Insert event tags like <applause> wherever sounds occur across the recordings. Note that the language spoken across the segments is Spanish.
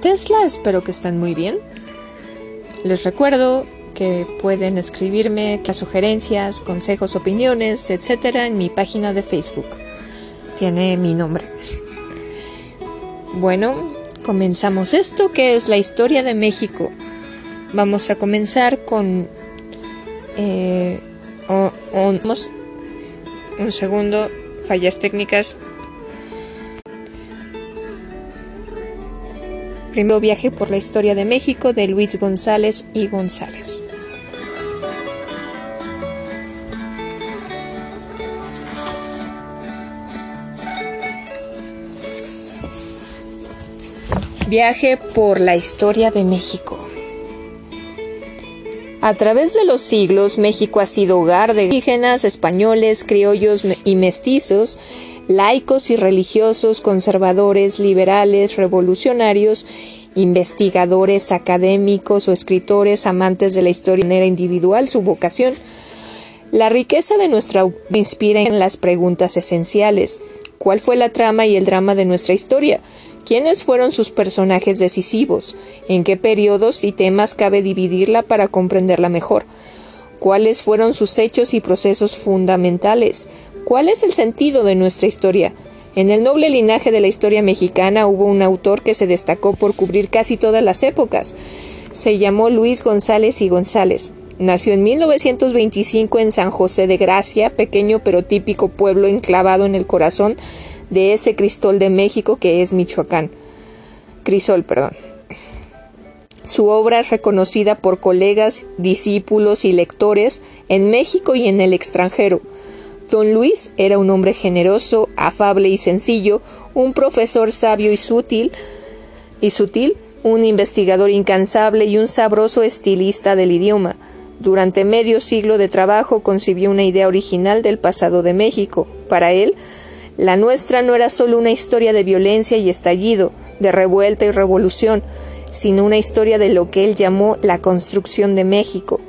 Tesla, espero que estén muy bien. Les recuerdo que pueden escribirme las sugerencias, consejos, opiniones, etcétera, en mi página de Facebook. Tiene mi nombre. Bueno, comenzamos esto que es la historia de México. Vamos a comenzar con. Eh, un segundo, fallas técnicas. Primero viaje por la historia de México de Luis González y González. Viaje por la historia de México. A través de los siglos, México ha sido hogar de indígenas, españoles, criollos y mestizos, laicos y religiosos, conservadores, liberales, revolucionarios, investigadores, académicos o escritores, amantes de la historia de manera individual, su vocación. La riqueza de nuestra inspira en las preguntas esenciales. ¿Cuál fue la trama y el drama de nuestra historia? ¿Quiénes fueron sus personajes decisivos? ¿En qué periodos y temas cabe dividirla para comprenderla mejor? ¿Cuáles fueron sus hechos y procesos fundamentales? ¿Cuál es el sentido de nuestra historia? En el noble linaje de la historia mexicana hubo un autor que se destacó por cubrir casi todas las épocas. Se llamó Luis González y González. Nació en 1925 en San José de Gracia, pequeño pero típico pueblo enclavado en el corazón de ese Cristol de México que es Michoacán. Crisol, perdón. Su obra es reconocida por colegas, discípulos y lectores en México y en el extranjero. Don Luis era un hombre generoso, afable y sencillo, un profesor sabio y sutil, y sutil, un investigador incansable y un sabroso estilista del idioma. Durante medio siglo de trabajo concibió una idea original del pasado de México. Para él, la nuestra no era solo una historia de violencia y estallido, de revuelta y revolución, sino una historia de lo que él llamó la construcción de México.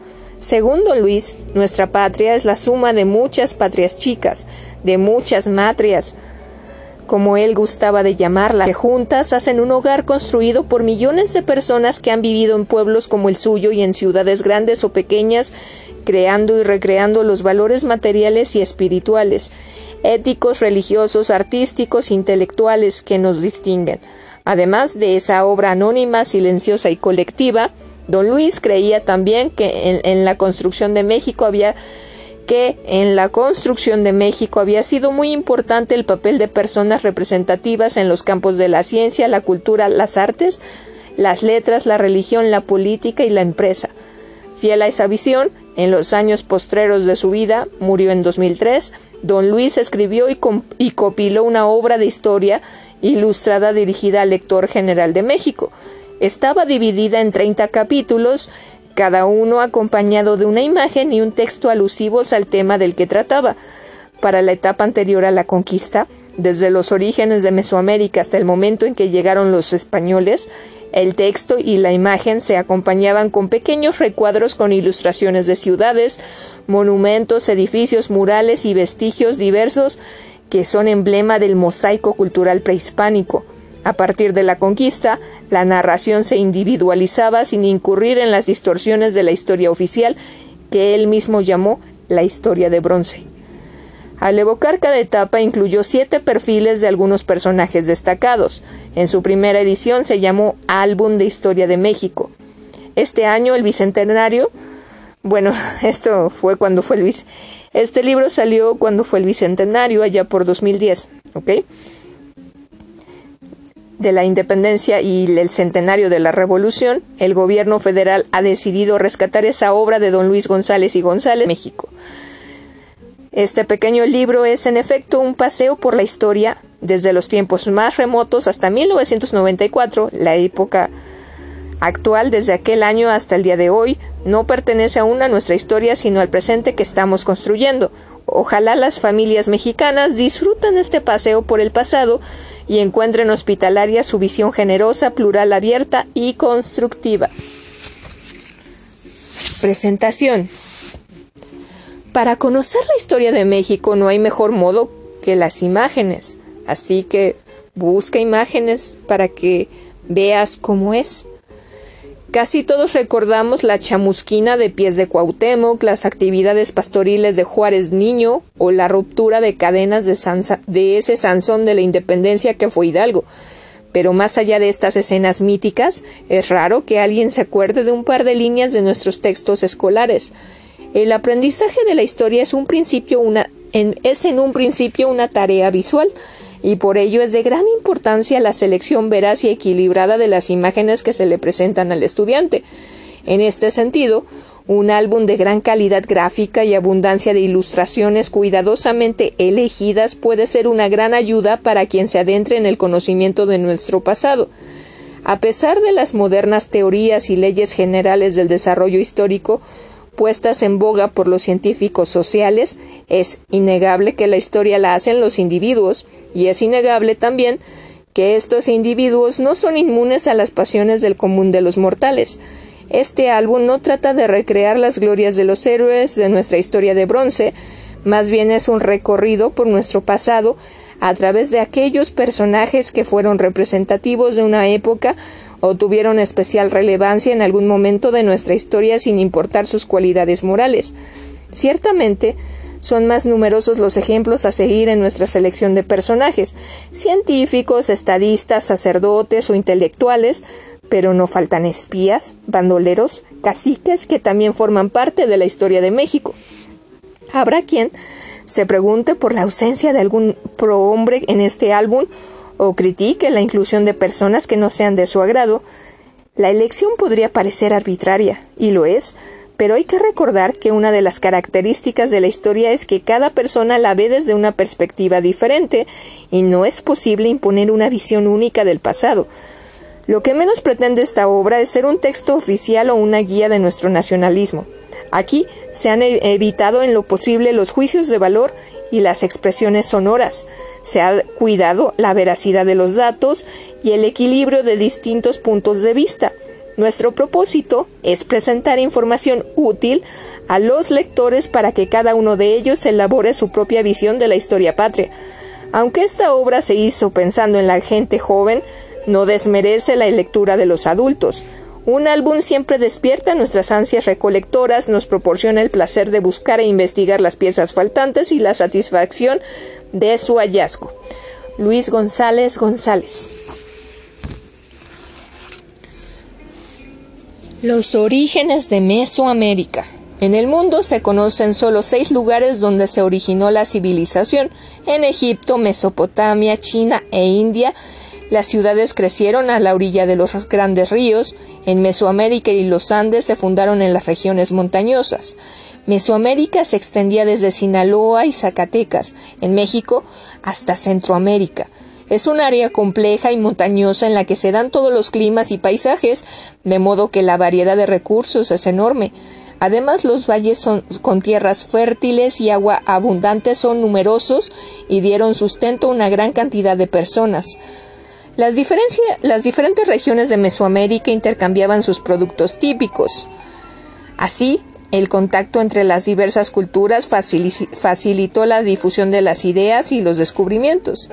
Según don Luis, nuestra patria es la suma de muchas patrias chicas, de muchas matrias, como él gustaba de llamarla, que juntas hacen un hogar construido por millones de personas que han vivido en pueblos como el suyo y en ciudades grandes o pequeñas, creando y recreando los valores materiales y espirituales, éticos, religiosos, artísticos, intelectuales que nos distinguen. Además de esa obra anónima, silenciosa y colectiva, don Luis creía también que en, la construcción de México había que en la construcción de México había sido muy importante el papel de personas representativas en los campos de la ciencia, la cultura, las artes, las letras, la religión, la política y la empresa. Fiel a esa visión, en los años postreros de su vida, murió en 2003, Don Luis escribió y, compiló una obra de historia ilustrada dirigida al lector general de México. Estaba dividida en 30 capítulos, cada uno acompañado de una imagen y un texto alusivos al tema del que trataba. Para la etapa anterior a la conquista, desde los orígenes de Mesoamérica hasta el momento en que llegaron los españoles, el texto y la imagen se acompañaban con pequeños recuadros con ilustraciones de ciudades, monumentos, edificios, murales y vestigios diversos que son emblema del mosaico cultural prehispánico. A partir de la conquista, la narración se individualizaba sin incurrir en las distorsiones de la historia oficial que él mismo llamó la historia de bronce. Al evocar cada etapa incluyó siete perfiles de algunos personajes destacados. En su primera edición se llamó Álbum de Historia de México. Este año el Bicentenario, bueno, <laughs> esto fue cuando fue el Este libro salió cuando fue el Bicentenario, allá por 2010, ¿ok? De la independencia y el centenario de la revolución, el gobierno federal ha decidido rescatar esa obra de don Luis González y González, México. Este pequeño libro es en efecto un paseo por la historia desde los tiempos más remotos hasta 1994, la época actual desde aquel año hasta el día de hoy, no pertenece aún a nuestra historia sino al presente que estamos construyendo. Ojalá las familias mexicanas disfruten este paseo por el pasado y encuentren hospitalaria su visión generosa, plural, abierta y constructiva. Presentación. Para conocer la historia de México no hay mejor modo que las imágenes, así que busca imágenes para que veas cómo es. Casi todos recordamos la chamusquina de pies de Cuauhtémoc, las actividades pastoriles de Juárez Niño o la ruptura de cadenas de, ese Sansón de la independencia que fue Hidalgo. Pero más allá de estas escenas míticas, es raro que alguien se acuerde de un par de líneas de nuestros textos escolares. El aprendizaje de la historia es un principio es en un principio una tarea visual y por ello es de gran importancia la selección veraz y equilibrada de las imágenes que se le presentan al estudiante. En este sentido, un álbum de gran calidad gráfica y abundancia de ilustraciones cuidadosamente elegidas puede ser una gran ayuda para quien se adentre en el conocimiento de nuestro pasado. A pesar de las modernas teorías y leyes generales del desarrollo histórico, puestas en boga por los científicos sociales, es innegable que la historia la hacen los individuos, y es innegable también que estos individuos no son inmunes a las pasiones del común de los mortales. Este álbum no trata de recrear las glorias de los héroes de nuestra historia de bronce, más bien es un recorrido por nuestro pasado a través de aquellos personajes que fueron representativos de una época o tuvieron especial relevancia en algún momento de nuestra historia sin importar sus cualidades morales. Ciertamente, son más numerosos los ejemplos a seguir en nuestra selección de personajes, científicos, estadistas, sacerdotes o intelectuales, pero no faltan espías, bandoleros, caciques que también forman parte de la historia de México. Habrá quien se pregunte por la ausencia de algún prohombre en este álbum o critique la inclusión de personas que no sean de su agrado, la elección podría parecer arbitraria, y lo es, pero hay que recordar que una de las características de la historia es que cada persona la ve desde una perspectiva diferente, y no es posible imponer una visión única del pasado. Lo que menos pretende esta obra es ser un texto oficial o una guía de nuestro nacionalismo. Aquí se han e-, evitado en lo posible los juicios de valor y las expresiones sonoras. Se ha cuidado la veracidad de los datos y el equilibrio de distintos puntos de vista. Nuestro propósito es presentar información útil a los lectores para que cada uno de ellos elabore su propia visión de la historia patria. Aunque esta obra se hizo pensando en la gente joven, no desmerece la lectura de los adultos. Un álbum siempre despierta nuestras ansias recolectoras, nos proporciona el placer de buscar e investigar las piezas faltantes y la satisfacción de su hallazgo. Luis González González. Los orígenes de Mesoamérica. En el mundo se conocen solo seis lugares donde se originó la civilización, en Egipto, Mesopotamia, China e India, las ciudades crecieron a la orilla de los grandes ríos. En Mesoamérica y los Andes se fundaron en las regiones montañosas. Mesoamérica se extendía desde Sinaloa y Zacatecas, en México, hasta Centroamérica. Es un área compleja y montañosa en la que se dan todos los climas y paisajes, de modo que la variedad de recursos es enorme. Además, los valles con tierras fértiles y agua abundante son numerosos y dieron sustento a una gran cantidad de personas. Las diferentes regiones de Mesoamérica intercambiaban sus productos típicos. Así, el contacto entre las diversas culturas facilitó la difusión de las ideas y los descubrimientos.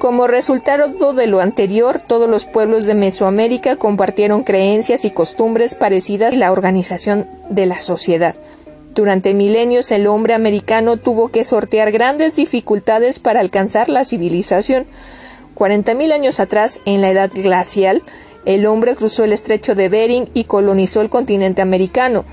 Como resultado de lo anterior, todos los pueblos de Mesoamérica compartieron creencias y costumbres parecidas a la organización de la sociedad. Durante milenios el hombre americano tuvo que sortear grandes dificultades para alcanzar la civilización. 40.000 años atrás, en la edad glacial, el hombre cruzó el estrecho de Bering y colonizó el continente americano.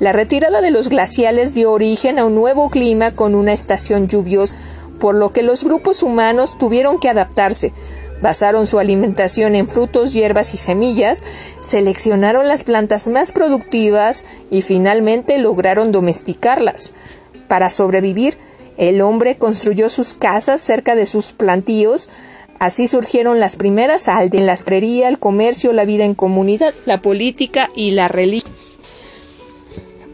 La retirada de los glaciales dio origen a un nuevo clima con una estación lluviosa, por lo que los grupos humanos tuvieron que adaptarse. Basaron su alimentación en frutos, hierbas y semillas, seleccionaron las plantas más productivas y finalmente lograron domesticarlas. Para sobrevivir, el hombre construyó sus casas cerca de sus plantíos, Así surgieron las primeras aldeas, la creería, el comercio, la vida en comunidad, la política y la religión.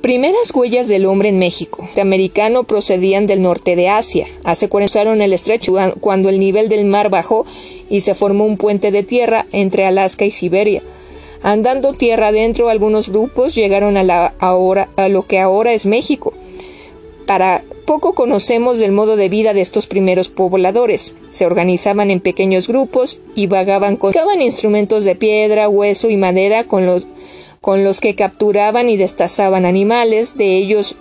Primeras huellas del hombre en México. Americano procedían del norte de Asia. Hace usaron el estrecho cuando el nivel del mar bajó y se formó un puente de tierra entre Alaska y Siberia. Andando tierra adentro, algunos grupos llegaron a lo que ahora es México. Para poco conocemos del modo de vida de estos primeros pobladores. Se organizaban en pequeños grupos y vagaban con instrumentos de piedra, hueso y madera con los, con los que capturaban y destazaban animales, de ellos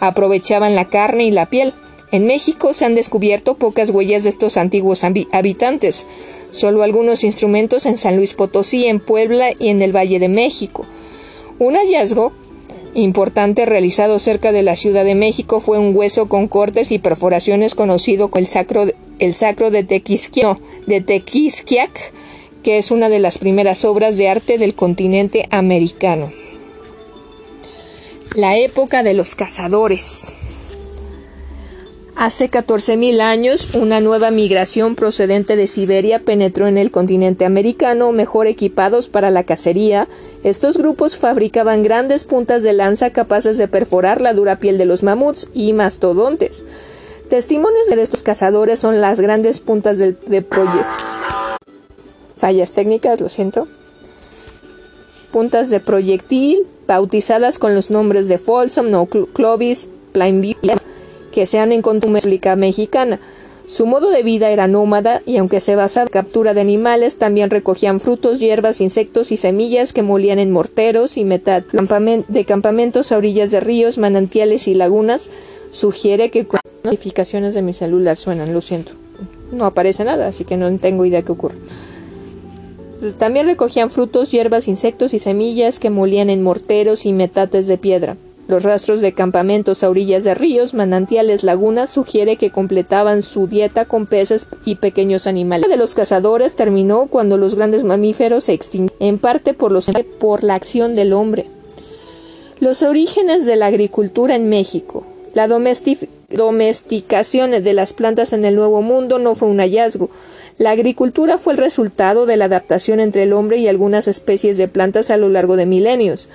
aprovechaban la carne y la piel. En México se han descubierto pocas huellas de estos antiguos habitantes, solo algunos instrumentos en San Luis Potosí, en Puebla y en el Valle de México. Un hallazgo importante realizado cerca de la Ciudad de México fue un hueso con cortes y perforaciones conocido como el sacro, de, de Tequisquiac, que es una de las primeras obras de arte del continente americano. La época de los cazadores. Hace 14.000 años, una nueva migración procedente de Siberia penetró en el continente americano, mejor equipados para la cacería. Estos grupos fabricaban grandes puntas de lanza capaces de perforar la dura piel de los mamuts y mastodontes. Testimonios de estos cazadores son las grandes puntas de, proyectil. Fallas técnicas, lo siento. Puntas de proyectil, bautizadas con los nombres de Folsom, no Clovis, Plainview que se han encontrado en la República Mexicana. Su modo de vida era nómada y aunque se basaba en captura de animales, también recogían frutos, hierbas, insectos y semillas que molían en morteros y metal. De campamentos a orillas de ríos, manantiales y lagunas, sugiere que notificaciones de mi celular suenan, lo siento. No aparece nada, así que no tengo idea qué ocurre. También recogían frutos, hierbas, insectos y semillas que molían en morteros y metates de piedra. Los rastros de campamentos a orillas de ríos, manantiales, lagunas sugiere que completaban su dieta con peces y pequeños animales. La de los cazadores terminó cuando los grandes mamíferos se extinguieron, en parte por, los, por la acción del hombre. Los orígenes de la agricultura en México. La domesticación de las plantas en el Nuevo Mundo no fue un hallazgo. La agricultura fue el resultado de la adaptación entre el hombre y algunas especies de plantas a lo largo de milenios.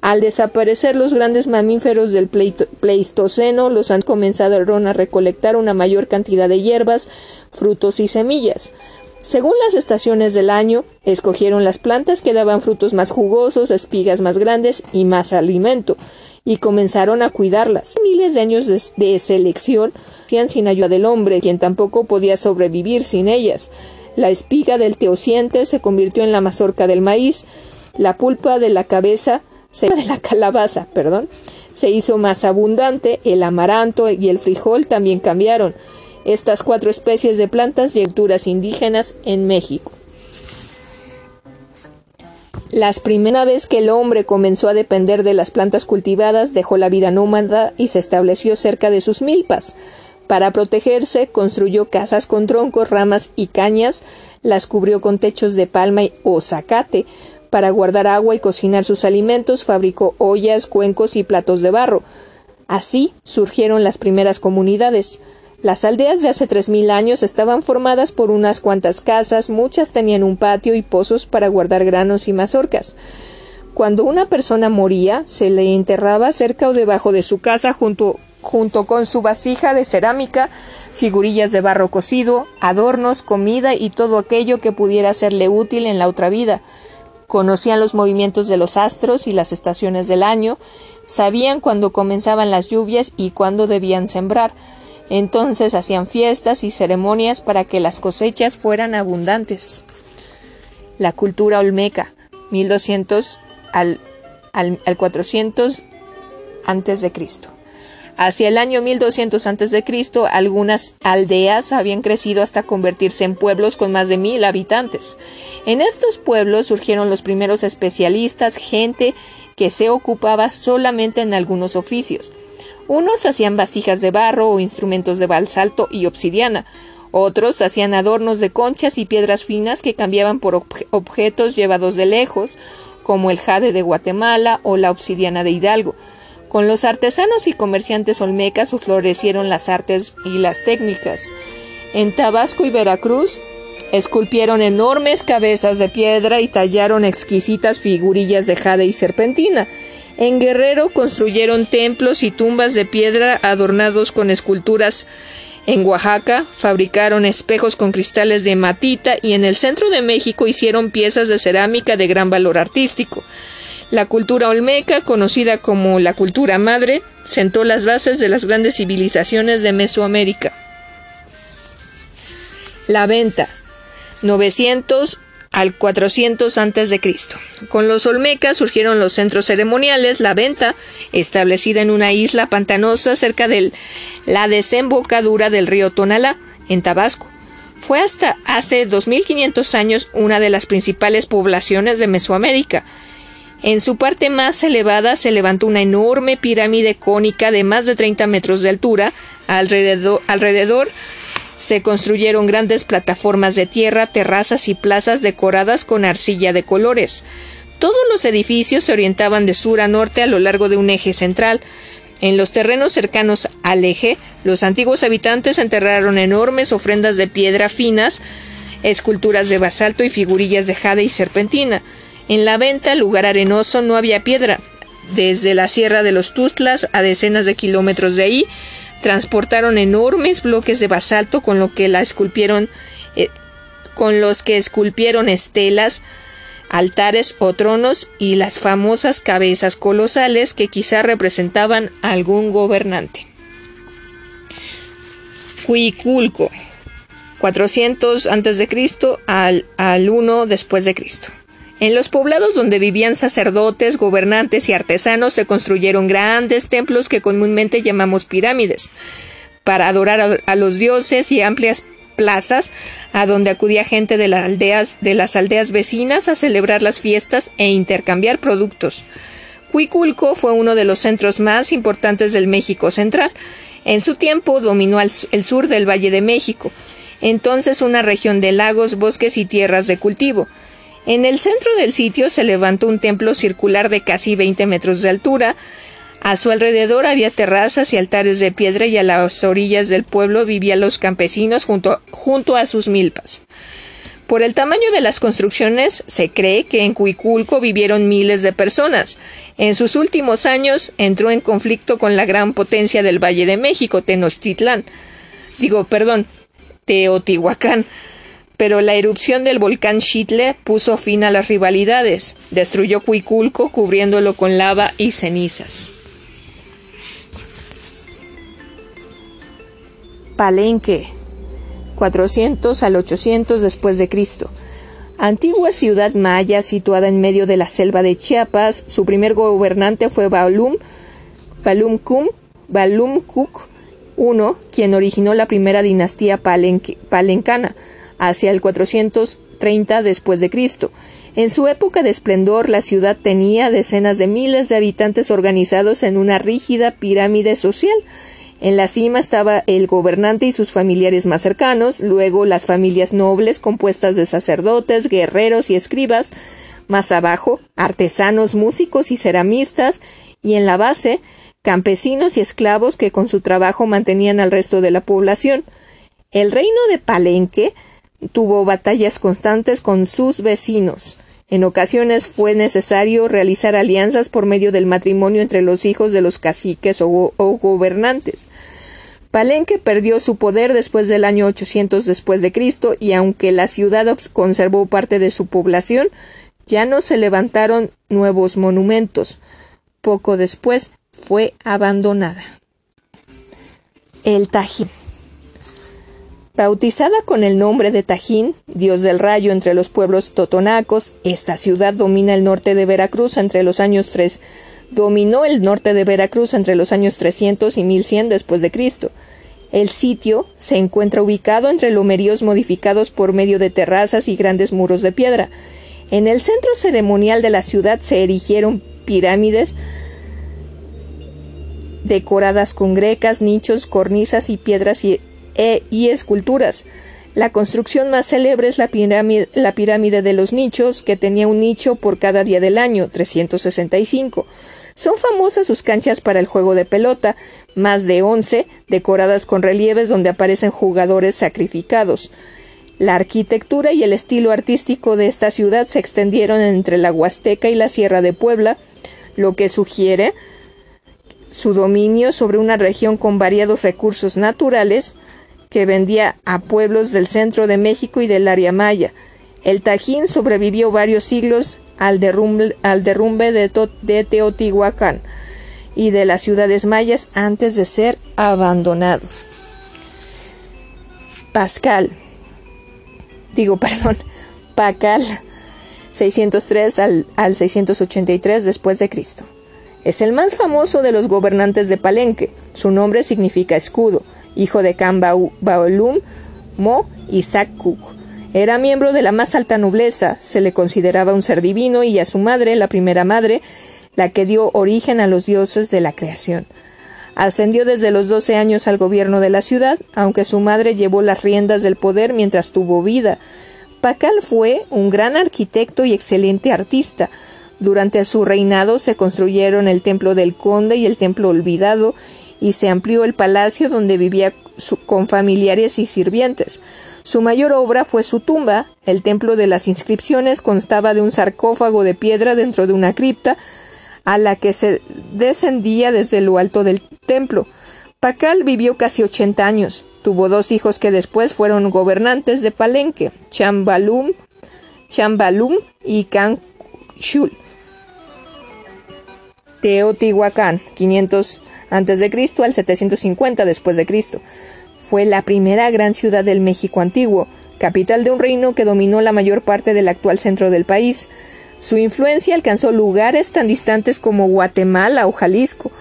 Al desaparecer los grandes mamíferos del Pleistoceno, los han comenzado a recolectar una mayor cantidad de hierbas, frutos y semillas. Según las estaciones del año, escogieron las plantas que daban frutos más jugosos, espigas más grandes y más alimento, y comenzaron a cuidarlas. Miles de años de, selección hacían sin ayuda del hombre, quien tampoco podía sobrevivir sin ellas. La espiga del teociente se convirtió en la mazorca del maíz, la pulpa de la cabeza de la calabaza, perdón, se hizo más abundante, el amaranto y el frijol también cambiaron. Estas cuatro especies de plantas y culturas indígenas en México. Las primera vez que el hombre comenzó a depender de las plantas cultivadas, dejó la vida nómada y se estableció cerca de sus milpas. Para protegerse, construyó casas con troncos, ramas y cañas, las cubrió con techos de palma o zacate, para guardar agua y cocinar sus alimentos, fabricó ollas, cuencos y platos de barro. Así surgieron las primeras comunidades. Las aldeas de hace tres mil años estaban formadas por unas cuantas casas, muchas tenían un patio y pozos para guardar granos y mazorcas. Cuando una persona moría, se le enterraba cerca o debajo de su casa junto, junto con su vasija de cerámica, figurillas de barro cocido, adornos, comida y todo aquello que pudiera serle útil en la otra vida. Conocían los movimientos de los astros y las estaciones del año, sabían cuándo comenzaban las lluvias y cuándo debían sembrar. Entonces hacían fiestas y ceremonias para que las cosechas fueran abundantes. La cultura olmeca, 1200 al, al, al 400 antes de Cristo. Hacia el año 1200 a.C., algunas aldeas habían crecido hasta convertirse en pueblos con más de mil habitantes. En estos pueblos surgieron los primeros especialistas, gente que se ocupaba solamente en algunos oficios. Unos hacían vasijas de barro o instrumentos de basalto y obsidiana, otros hacían adornos de conchas y piedras finas que cambiaban por objetos llevados de lejos, como el jade de Guatemala o la obsidiana de Hidalgo. Con los artesanos y comerciantes olmecas florecieron las artes y las técnicas. En Tabasco y Veracruz esculpieron enormes cabezas de piedra y tallaron exquisitas figurillas de jade y serpentina. En Guerrero construyeron templos y tumbas de piedra adornados con esculturas. En Oaxaca fabricaron espejos con cristales de matita y en el centro de México hicieron piezas de cerámica de gran valor artístico. La cultura olmeca, conocida como la cultura madre, sentó las bases de las grandes civilizaciones de Mesoamérica. La venta. 900 al 400 a.C. Con los olmecas surgieron los centros ceremoniales, la venta, establecida en una isla pantanosa cerca de la desembocadura del río Tonalá, en Tabasco. Fue hasta hace 2500 años una de las principales poblaciones de Mesoamérica. En su parte más elevada se levantó una enorme pirámide cónica de más de 30 metros de altura. Alrededor, alrededor se construyeron grandes plataformas de tierra, terrazas y plazas decoradas con arcilla de colores. Todos los edificios se orientaban de sur a norte a lo largo de un eje central. En los terrenos cercanos al eje, los antiguos habitantes enterraron enormes ofrendas de piedra finas, esculturas de basalto y figurillas de jade y serpentina. En la venta, lugar arenoso, no había piedra. Desde la Sierra de los Tuzlas a decenas de kilómetros de ahí, transportaron enormes bloques de basalto con lo que la esculpieron eh, con los que esculpieron estelas, altares o tronos y las famosas cabezas colosales que quizá representaban a algún gobernante. Cuiculco 400 a.C. al, al 1 después de Cristo. En los poblados donde vivían sacerdotes, gobernantes y artesanos se construyeron grandes templos que comúnmente llamamos pirámides, para adorar a, los dioses y amplias plazas a donde acudía gente de las, aldeas, de las aldeas vecinas a celebrar las fiestas e intercambiar productos. Cuiculco fue uno de los centros más importantes del México central. En su tiempo dominó el sur del Valle de México, entonces una región de lagos, bosques y tierras de cultivo. En el centro del sitio se levantó un templo circular de casi 20 metros de altura. A su alrededor había terrazas y altares de piedra y a las orillas del pueblo vivían los campesinos junto, junto a sus milpas. Por el tamaño de las construcciones, se cree que en Cuiculco vivieron miles de personas. En sus últimos años entró en conflicto con la gran potencia del Valle de México, Tenochtitlán. Digo, perdón, Teotihuacán pero la erupción del volcán Xitle puso fin a las rivalidades, destruyó Cuiculco cubriéndolo con lava y cenizas. Palenque 400 al 800 después de Cristo. Antigua ciudad maya situada en medio de la selva de Chiapas, su primer gobernante fue Balum, Balum Cum, Balum I, quien originó la primera dinastía palencana hacia el 430 después de Cristo. En su época de esplendor, la ciudad tenía decenas de miles de habitantes organizados en una rígida pirámide social. En la cima estaba el gobernante y sus familiares más cercanos, luego las familias nobles compuestas de sacerdotes, guerreros y escribas, más abajo, artesanos, músicos y ceramistas, y en la base, campesinos y esclavos que con su trabajo mantenían al resto de la población. El reino de Palenque tuvo batallas constantes con sus vecinos. En ocasiones fue necesario realizar alianzas por medio del matrimonio entre los hijos de los caciques o, gobernantes. Palenque perdió su poder después del año 800 después de Cristo y aunque la ciudad conservó parte de su población, ya no se levantaron nuevos monumentos. Poco después fue abandonada. El Tajín. Bautizada con el nombre de Tajín, dios del rayo entre los pueblos totonacos, esta ciudad domina el norte de Veracruz entre los años 3. Dominó el norte de Veracruz entre los años 300 y 1100 después de Cristo. El sitio se encuentra ubicado entre lomeríos modificados por medio de terrazas y grandes muros de piedra. En el centro ceremonial de la ciudad se erigieron pirámides decoradas con grecas, nichos, cornisas y piedras y e, y esculturas. La construcción más célebre es la pirámide, la pirámide de los nichos, que tenía un nicho por cada día del año, 365. Son famosas sus canchas para el juego de pelota, más de 11, decoradas con relieves donde aparecen jugadores sacrificados. La arquitectura y el estilo artístico de esta ciudad se extendieron entre la Huasteca y la Sierra de Puebla, lo que sugiere su dominio sobre una región con variados recursos naturales, que vendía a pueblos del centro de México y del área maya. El Tajín sobrevivió varios siglos al derrumbe, de Teotihuacán y de las ciudades mayas antes de ser abandonado. Pascal, digo, <laughs> perdón, Pacal, 603 al, al 683 después de Cristo. Es el más famoso de los gobernantes de Palenque. Su nombre significa escudo, hijo de Cambaulum Mo y Sakuk. Era miembro de la más alta nobleza, se le consideraba un ser divino y a su madre, la primera madre, la que dio origen a los dioses de la creación. Ascendió desde los doce años al gobierno de la ciudad, aunque su madre llevó las riendas del poder mientras tuvo vida. Pacal fue un gran arquitecto y excelente artista. Durante su reinado se construyeron el templo del conde y el templo olvidado, y se amplió el palacio donde vivía con familiares y sirvientes. Su mayor obra fue su tumba. El templo de las inscripciones constaba de un sarcófago de piedra dentro de una cripta, a la que se descendía desde lo alto del templo. Pacal vivió casi ochenta años. Tuvo dos hijos que después fueron gobernantes de Palenque, Chambalum, Chambalum y Canchul. Teotihuacán, 500 a.C. al 750 después de Cristo. Fue la primera gran ciudad del México antiguo, capital de un reino que dominó la mayor parte del actual centro del país. Su influencia alcanzó lugares tan distantes como Guatemala o Jalisco.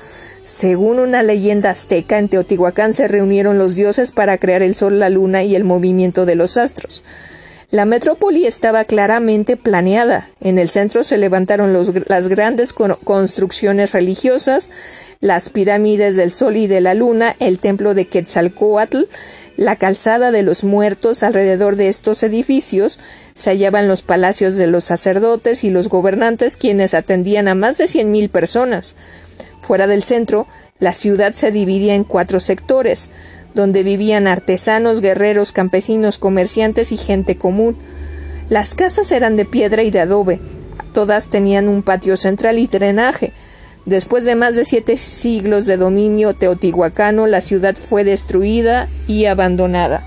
Según una leyenda azteca, en Teotihuacán se reunieron los dioses para crear el sol, la luna y el movimiento de los astros. La metrópoli estaba claramente planeada. En el centro se levantaron las grandes construcciones religiosas, las pirámides del Sol y de la Luna, el templo de Quetzalcoatl, la calzada de los muertos. Alrededor de estos edificios se hallaban los palacios de los sacerdotes y los gobernantes, quienes atendían a más de cien mil personas. Fuera del centro, la ciudad se dividía en cuatro sectores donde vivían artesanos, guerreros, campesinos, comerciantes y gente común. Las casas eran de piedra y de adobe. Todas tenían un patio central y drenaje. Después de más de siete siglos de dominio teotihuacano, la ciudad fue destruida y abandonada.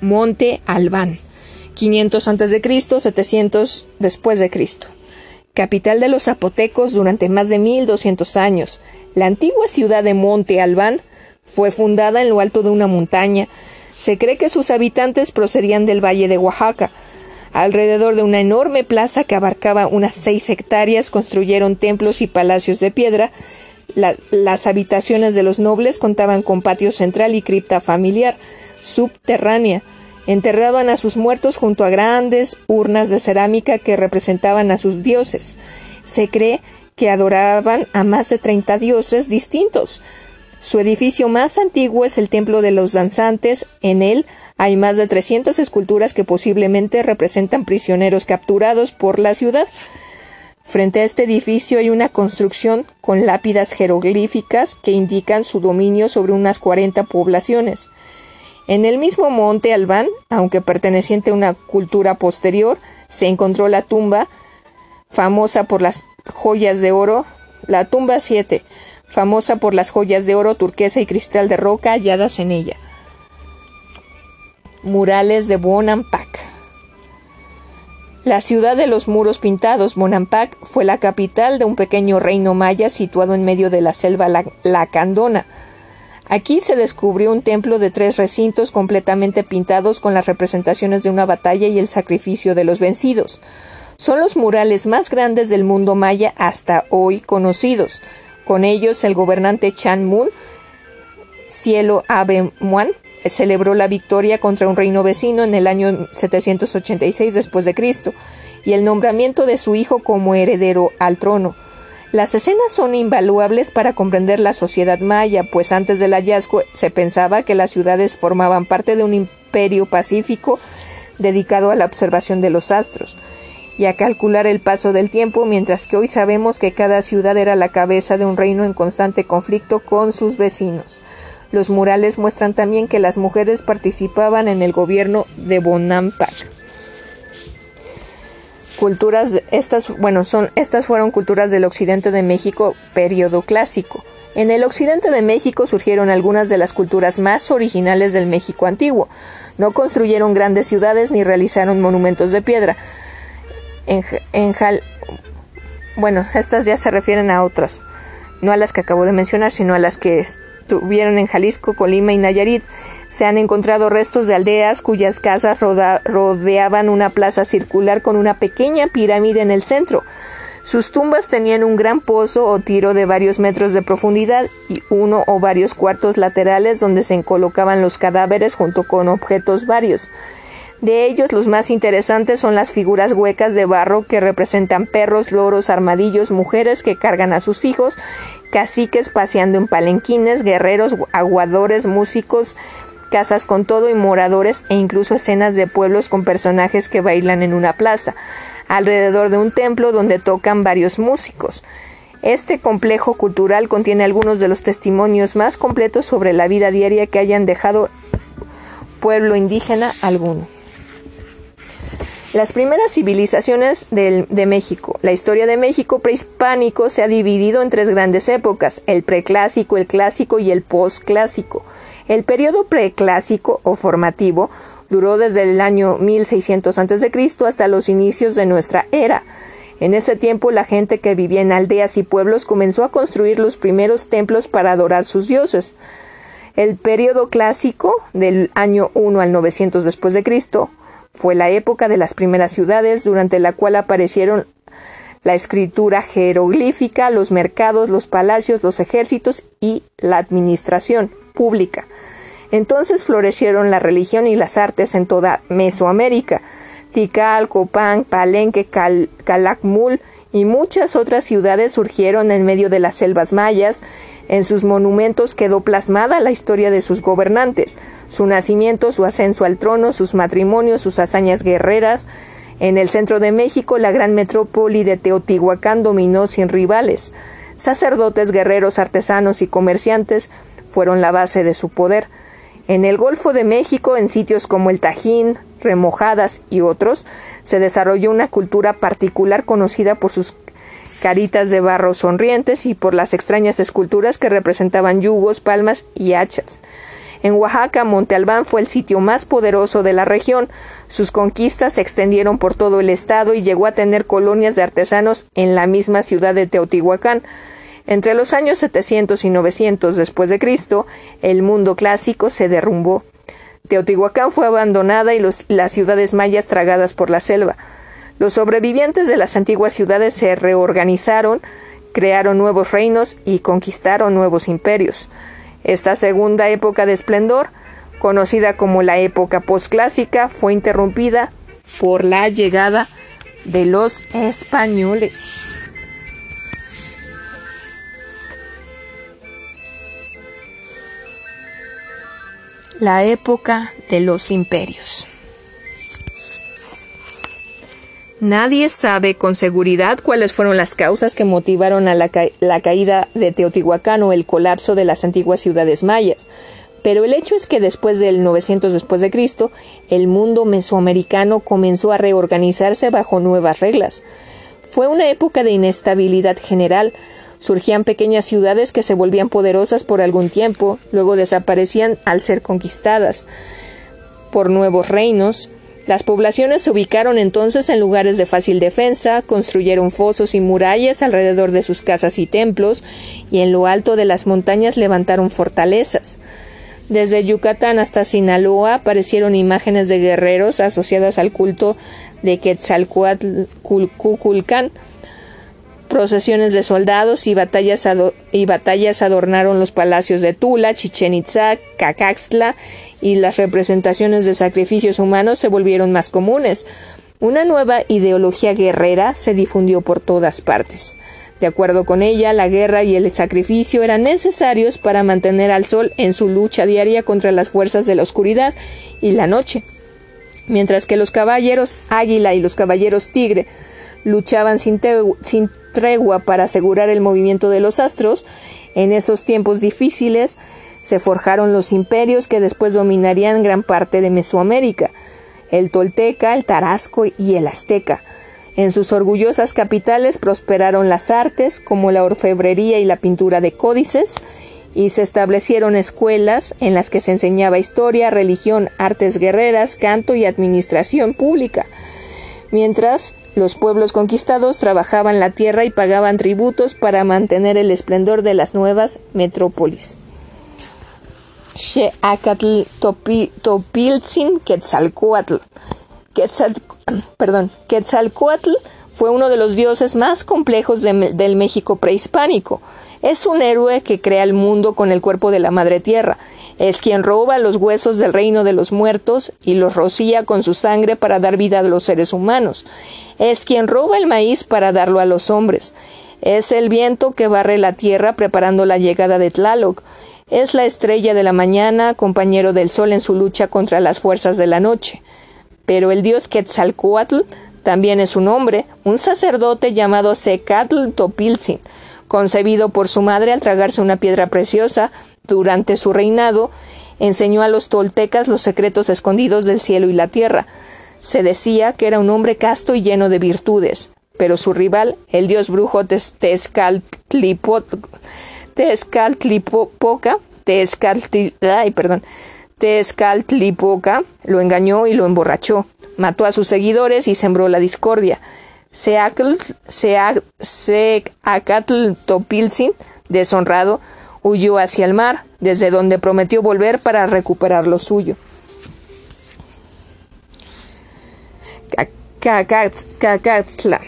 Monte Albán, 500 a.C., 700 después de Cristo. Capital de los zapotecos durante más de 1200 años. La antigua ciudad de Monte Albán fue fundada en lo alto de una montaña. Se cree que sus habitantes procedían del valle de Oaxaca. Alrededor de una enorme plaza que abarcaba unas seis hectáreas construyeron templos y palacios de piedra. las habitaciones de los nobles contaban con patio central y cripta familiar, subterránea. Enterraban a sus muertos junto a grandes urnas de cerámica que representaban a sus dioses. Se cree que adoraban a más de treinta dioses distintos. Su edificio más antiguo es el Templo de los Danzantes. En él hay más de 300 esculturas que posiblemente representan prisioneros capturados por la ciudad. Frente a este edificio hay una construcción con lápidas jeroglíficas que indican su dominio sobre unas 40 poblaciones. En el mismo monte Albán, aunque perteneciente a una cultura posterior, se encontró la tumba famosa por las joyas de oro, la tumba 7, famosa por las joyas de oro, turquesa y cristal de roca halladas en ella. Murales de Bonampak. La ciudad de los muros pintados, Bonampak, fue la capital de un pequeño reino maya situado en medio de la selva lacandona. Aquí se descubrió un templo de tres recintos completamente pintados con las representaciones de una batalla y el sacrificio de los vencidos. Son los murales más grandes del mundo maya hasta hoy conocidos. Con ellos, el gobernante Chan Mun, Cielo Abe Muan, celebró la victoria contra un reino vecino en el año 786 después de Cristo y el nombramiento de su hijo como heredero al trono. Las escenas son invaluables para comprender la sociedad maya, pues antes del hallazgo se pensaba que las ciudades formaban parte de un imperio pacífico dedicado a la observación de los astros y a calcular el paso del tiempo, mientras que hoy sabemos que cada ciudad era la cabeza de un reino en constante conflicto con sus vecinos. Los murales muestran también que las mujeres participaban en el gobierno de Bonampak. Culturas estas, bueno, son estas fueron culturas del occidente de México periodo clásico. En el occidente de México surgieron algunas de las culturas más originales del México antiguo. No construyeron grandes ciudades ni realizaron monumentos de piedra, en, bueno, estas ya se refieren a otras, no a las que acabo de mencionar, sino a las que estuvieron en Jalisco, Colima y Nayarit. Se han encontrado restos de aldeas cuyas casas rodeaban una plaza circular con una pequeña pirámide en el centro. Sus tumbas tenían un gran pozo o tiro de varios metros de profundidad y uno o varios cuartos laterales donde se colocaban los cadáveres junto con objetos varios. De ellos los más interesantes son las figuras huecas de barro que representan perros, loros, armadillos, mujeres que cargan a sus hijos, caciques paseando en palenquines, guerreros, aguadores, músicos, casas con todo y moradores e incluso escenas de pueblos con personajes que bailan en una plaza, alrededor de un templo donde tocan varios músicos. Este complejo cultural contiene algunos de los testimonios más completos sobre la vida diaria que hayan dejado pueblo indígena alguno. Las primeras civilizaciones de México. La historia de México prehispánico se ha dividido en tres grandes épocas, el preclásico, el clásico y el postclásico. El periodo preclásico o formativo duró desde el año 1600 a.C. hasta los inicios de nuestra era. En ese tiempo la gente que vivía en aldeas y pueblos comenzó a construir los primeros templos para adorar sus dioses. El periodo clásico del año 1 al 900 después de Cristo fue la época de las primeras ciudades durante la cual aparecieron la escritura jeroglífica, los mercados, los palacios, los ejércitos y la administración pública. Entonces florecieron la religión y las artes en toda Mesoamérica. Tikal, Copán, Palenque, Calakmul y muchas otras ciudades surgieron en medio de las selvas mayas. En sus monumentos quedó plasmada la historia de sus gobernantes, su nacimiento, su ascenso al trono, sus matrimonios, sus hazañas guerreras. En el centro de México, la gran metrópoli de Teotihuacán dominó sin rivales. Sacerdotes, guerreros, artesanos y comerciantes fueron la base de su poder. En el Golfo de México, en sitios como el Tajín, Remojadas y otros, se desarrolló una cultura particular conocida por sus caritas de barro sonrientes y por las extrañas esculturas que representaban yugos, palmas y hachas. En Oaxaca, Monte Albán fue el sitio más poderoso de la región. Sus conquistas se extendieron por todo el estado y llegó a tener colonias de artesanos en la misma ciudad de Teotihuacán. Entre los años 700 y 900 después de Cristo, el mundo clásico se derrumbó. Teotihuacán fue abandonada y las ciudades mayas tragadas por la selva. Los sobrevivientes de las antiguas ciudades se reorganizaron, crearon nuevos reinos y conquistaron nuevos imperios. Esta segunda época de esplendor, conocida como la época posclásica, fue interrumpida por la llegada de los españoles. La época de los imperios. Nadie sabe con seguridad cuáles fueron las causas que motivaron a la, caída de Teotihuacán o el colapso de las antiguas ciudades mayas. Pero el hecho es que después del 900 después de Cristo, el mundo mesoamericano comenzó a reorganizarse bajo nuevas reglas. Fue una época de inestabilidad general, Surgían pequeñas ciudades que se volvían poderosas por algún tiempo, luego desaparecían al ser conquistadas por nuevos reinos. Las poblaciones se ubicaron entonces en lugares de fácil defensa, construyeron fosos y murallas alrededor de sus casas y templos, y en lo alto de las montañas levantaron fortalezas. Desde Yucatán hasta Sinaloa aparecieron imágenes de guerreros asociadas al culto de Quetzalcoatl Procesiones de soldados y batallas, y batallas adornaron los palacios de Tula, Chichen Itza, Cacaxtla y las representaciones de sacrificios humanos se volvieron más comunes. Una nueva ideología guerrera se difundió por todas partes. De acuerdo con ella, la guerra y el sacrificio eran necesarios para mantener al sol en su lucha diaria contra las fuerzas de la oscuridad y la noche. Mientras que los caballeros águila y los caballeros tigre luchaban sin, tregua para asegurar el movimiento de los astros, en esos tiempos difíciles se forjaron los imperios que después dominarían gran parte de Mesoamérica, el tolteca, el tarasco y el azteca. En sus orgullosas capitales prosperaron las artes como la orfebrería y la pintura de códices, y se establecieron escuelas en las que se enseñaba historia, religión, artes guerreras, canto y administración pública. Mientras los pueblos conquistados trabajaban la tierra y pagaban tributos para mantener el esplendor de las nuevas metrópolis. Sheacatl Topiltzin Quetzalcoatl. <clears throat> perdón, Quetzalcoatl fue uno de los dioses más complejos del México prehispánico. Es un héroe que crea el mundo con el cuerpo de la madre tierra. Es quien roba los huesos del reino de los muertos y los rocía con su sangre para dar vida a los seres humanos. Es quien roba el maíz para darlo a los hombres. Es el viento que barre la tierra preparando la llegada de Tlaloc. Es la estrella de la mañana, compañero del sol en su lucha contra las fuerzas de la noche. Pero el dios Quetzalcoatl también es un hombre, un sacerdote llamado Secatl Topilzin, concebido por su madre al tragarse una piedra preciosa durante su reinado, enseñó a los toltecas los secretos escondidos del cielo y la tierra. Se decía que era un hombre casto y lleno de virtudes, pero su rival, el dios brujo Tezcatlipoca, Tezcatlipoca, lo engañó y lo emborrachó, mató a sus seguidores y sembró la discordia. Seacatl Topilzin, deshonrado, huyó hacia el mar, desde donde prometió volver para recuperar lo suyo. Cacatzla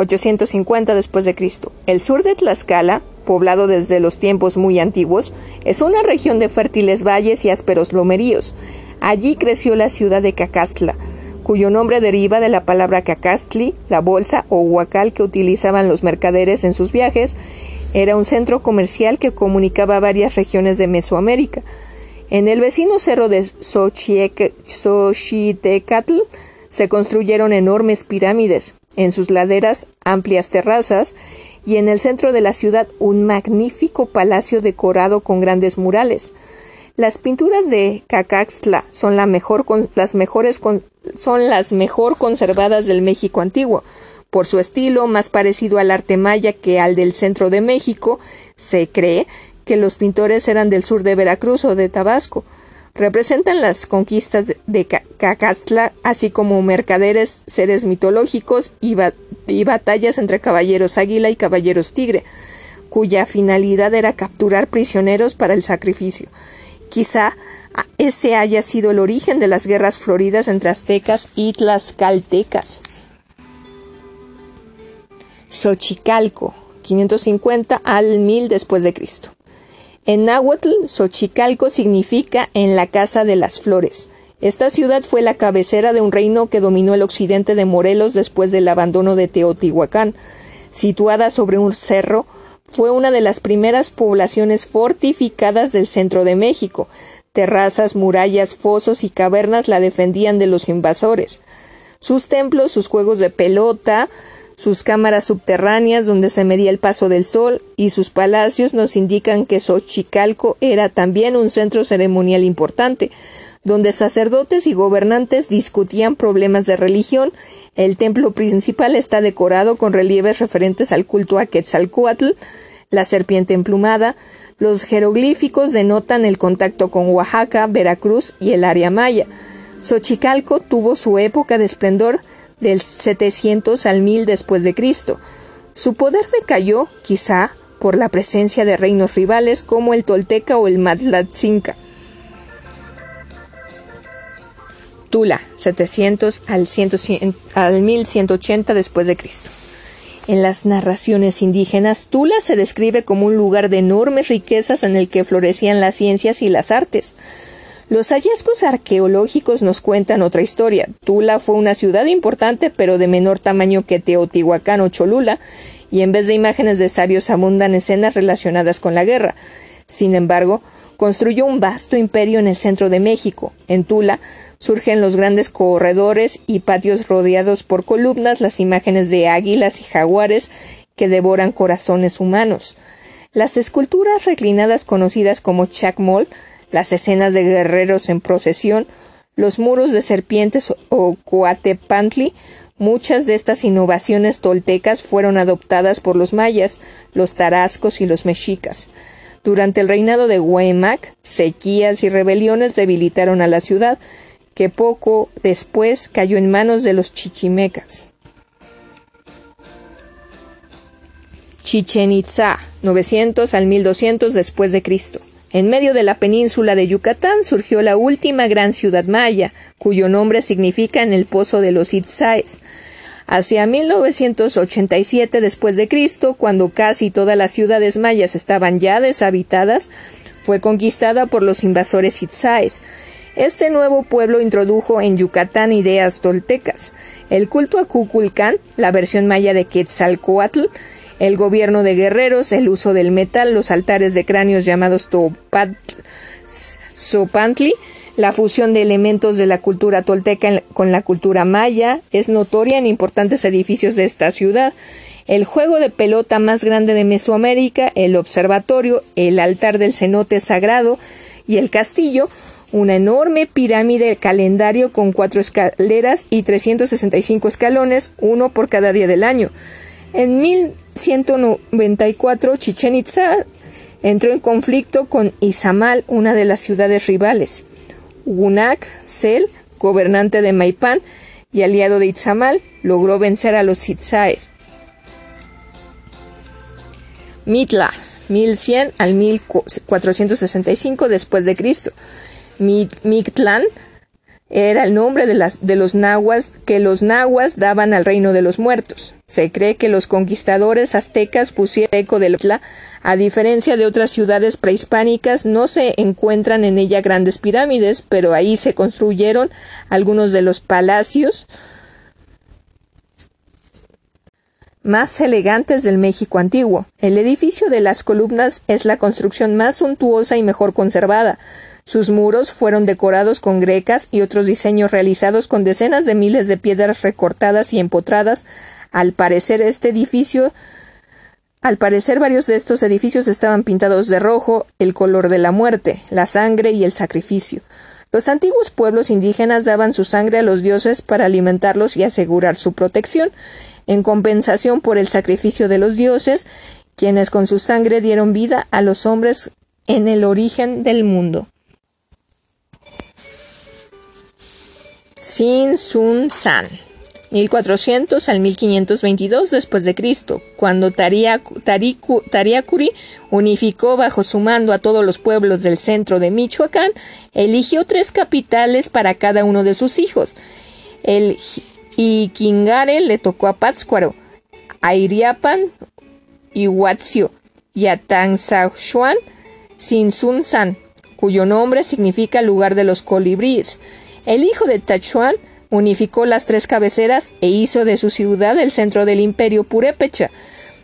850 después de Cristo. El sur de Tlaxcala, poblado desde los tiempos muy antiguos, es una región de fértiles valles y ásperos lomeríos. Allí creció la ciudad de Cacastla, cuyo nombre deriva de la palabra cacastli, la bolsa o huacal que utilizaban los mercaderes en sus viajes. Era un centro comercial que comunicaba varias regiones de Mesoamérica. En el vecino cerro de Xochitecatl se construyeron enormes pirámides, en sus laderas amplias terrazas y en el centro de la ciudad un magnífico palacio decorado con grandes murales. Las pinturas de Cacaxtla son, la mejor las mejores son las mejor conservadas del México antiguo. Por su estilo, más parecido al arte maya que al del centro de México, se cree que los pintores eran del sur de Veracruz o de Tabasco representan las conquistas de Cacastla, así como mercaderes, seres mitológicos y, batallas entre caballeros águila y caballeros tigre, cuya finalidad era capturar prisioneros para el sacrificio. Quizá ese haya sido el origen de las guerras floridas entre aztecas y tlaxcaltecas. Xochicalco, 550 al 1000 después de Cristo. En náhuatl, Xochicalco significa en la casa de las flores. Esta ciudad fue la cabecera de un reino que dominó el occidente de Morelos después del abandono de Teotihuacán. Situada sobre un cerro, fue una de las primeras poblaciones fortificadas del centro de México. Terrazas, murallas, fosos y cavernas la defendían de los invasores. Sus templos, sus juegos de pelota, sus cámaras subterráneas donde se medía el paso del sol y sus palacios nos indican que Xochicalco era también un centro ceremonial importante, donde sacerdotes y gobernantes discutían problemas de religión. El templo principal está decorado con relieves referentes al culto a Quetzalcoatl, la serpiente emplumada. Los jeroglíficos denotan el contacto con Oaxaca, Veracruz y el área maya. Xochicalco tuvo su época de esplendor del 700 al 1000 después de Cristo. Su poder decayó, quizá, por la presencia de reinos rivales como el Tolteca o el Matlatzinca. Tula, 700 al, 100, al 1180 después de Cristo. En las narraciones indígenas, Tula se describe como un lugar de enormes riquezas en el que florecían las ciencias y las artes. Los hallazgos arqueológicos nos cuentan otra historia. Tula fue una ciudad importante, pero de menor tamaño que Teotihuacán o Cholula, y en vez de imágenes de sabios abundan escenas relacionadas con la guerra. Sin embargo, construyó un vasto imperio en el centro de México. En Tula surgen los grandes corredores y patios rodeados por columnas, las imágenes de águilas y jaguares que devoran corazones humanos. Las esculturas reclinadas conocidas como chacmol las escenas de guerreros en procesión, los muros de serpientes o coatepantli, muchas de estas innovaciones toltecas fueron adoptadas por los mayas, los tarascos y los mexicas. Durante el reinado de Huaymac, sequías y rebeliones debilitaron a la ciudad, que poco después cayó en manos de los chichimecas. Chichen Itza, 900 al 1200 después de Cristo. En medio de la península de Yucatán surgió la última gran ciudad maya, cuyo nombre significa en el pozo de los Itzaes. Hacia 1987 después de Cristo, cuando casi todas las ciudades mayas estaban ya deshabitadas, fue conquistada por los invasores Itzaes. Este nuevo pueblo introdujo en Yucatán ideas toltecas, el culto a Cuculcán, la versión maya de Quetzalcoatl, el gobierno de guerreros, el uso del metal, los altares de cráneos llamados Zopantli, la fusión de elementos de la cultura tolteca con la cultura maya es notoria en importantes edificios de esta ciudad. El juego de pelota más grande de Mesoamérica, el observatorio, el altar del cenote sagrado y el castillo, una enorme pirámide calendario con cuatro escaleras y 365 escalones, uno por cada día del año. En 1194 Chichen Itza entró en conflicto con Izamal, una de las ciudades rivales. Gunak Sel, gobernante de Maipán y aliado de Itzamal, logró vencer a los Itzaes. Mitla, 1100 al 1465 después de Cristo. Mictlán era el nombre de, las, de los nahuas que los nahuas daban al reino de los muertos. Se cree que los conquistadores aztecas pusieron eco del Tla. A diferencia de otras ciudades prehispánicas, no se encuentran en ella grandes pirámides, pero ahí se construyeron algunos de los palacios más elegantes del México antiguo. El edificio de las columnas es la construcción más suntuosa y mejor conservada. Sus muros fueron decorados con grecas y otros diseños realizados con decenas de miles de piedras recortadas y empotradas. Al parecer este edificio al parecer varios de estos edificios estaban pintados de rojo, el color de la muerte, la sangre y el sacrificio. Los antiguos pueblos indígenas daban su sangre a los dioses para alimentarlos y asegurar su protección, en compensación por el sacrificio de los dioses, quienes con su sangre dieron vida a los hombres en el origen del mundo. Sin Sun San 1400 al 1522 después de Cristo, cuando Tariacuri unificó bajo su mando a todos los pueblos del centro de Michoacán, eligió tres capitales para cada uno de sus hijos. El Iquingare le tocó a Pátzcuaro, a Iriapan, Ihuatzio y a Sun San, cuyo nombre significa lugar de los colibríes. El hijo de Tachuan unificó las tres cabeceras e hizo de su ciudad el centro del imperio purépecha.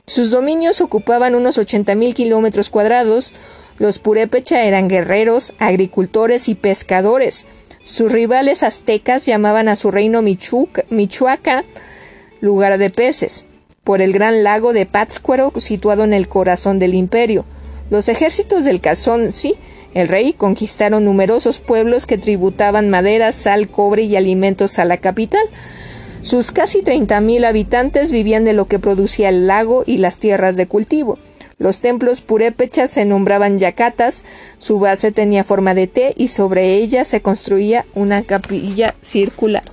Sus dominios ocupaban unos 80.000 kilómetros cuadrados. Los purépecha eran guerreros, agricultores y pescadores. Sus rivales aztecas llamaban a su reino Michuaca, lugar de peces, por el gran lago de Pátzcuaro situado en el corazón del imperio. Los ejércitos del Calzón, sí, el rey conquistaron numerosos pueblos que tributaban madera, sal, cobre y alimentos a la capital. Sus casi 30.000 habitantes vivían de lo que producía el lago y las tierras de cultivo. Los templos purépechas se nombraban yacatas, su base tenía forma de T y sobre ella se construía una capilla circular.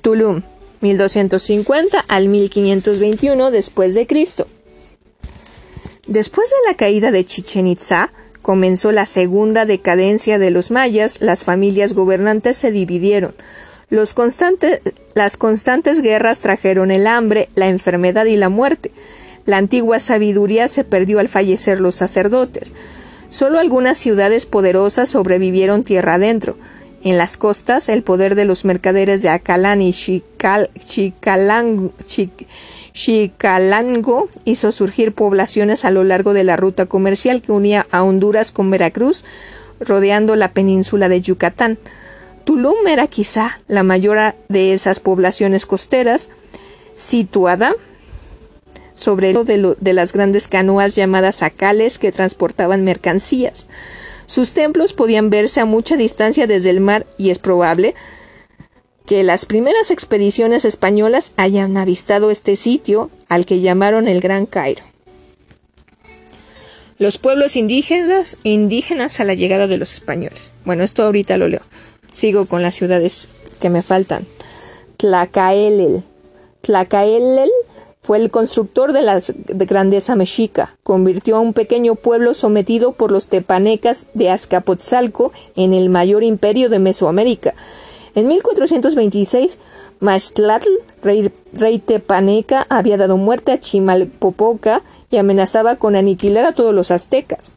Tulum, 1250 al 1521 después de Cristo. Después de la caída de Chichen Itza, comenzó la segunda decadencia de los mayas, las familias gobernantes se dividieron. las constantes guerras trajeron el hambre, la enfermedad y la muerte. La antigua sabiduría se perdió al fallecer los sacerdotes. Solo algunas ciudades poderosas sobrevivieron tierra adentro. En las costas, el poder de los mercaderes de Acalán y Chicalango Chicalango hizo surgir poblaciones a lo largo de la ruta comercial que unía a Honduras con Veracruz, rodeando la península de Yucatán. Tulum era quizá la mayor de esas poblaciones costeras, situada sobre el de, de las grandes canoas llamadas acales que transportaban mercancías. Sus templos podían verse a mucha distancia desde el mar y es probable que las primeras expediciones españolas hayan avistado este sitio al que llamaron el Gran Cairo. Los pueblos indígenas, indígenas a la llegada de los españoles. Bueno, esto ahorita lo leo. Sigo con las ciudades que me faltan. Tlacaelel. Tlacaelel Fue el constructor de la grandeza mexica. Convirtió a un pequeño pueblo sometido por los tepanecas de Azcapotzalco en el mayor imperio de Mesoamérica. En 1426, Maxtlatl, rey, tepaneca, había dado muerte a Chimalpopoca y amenazaba con aniquilar a todos los aztecas.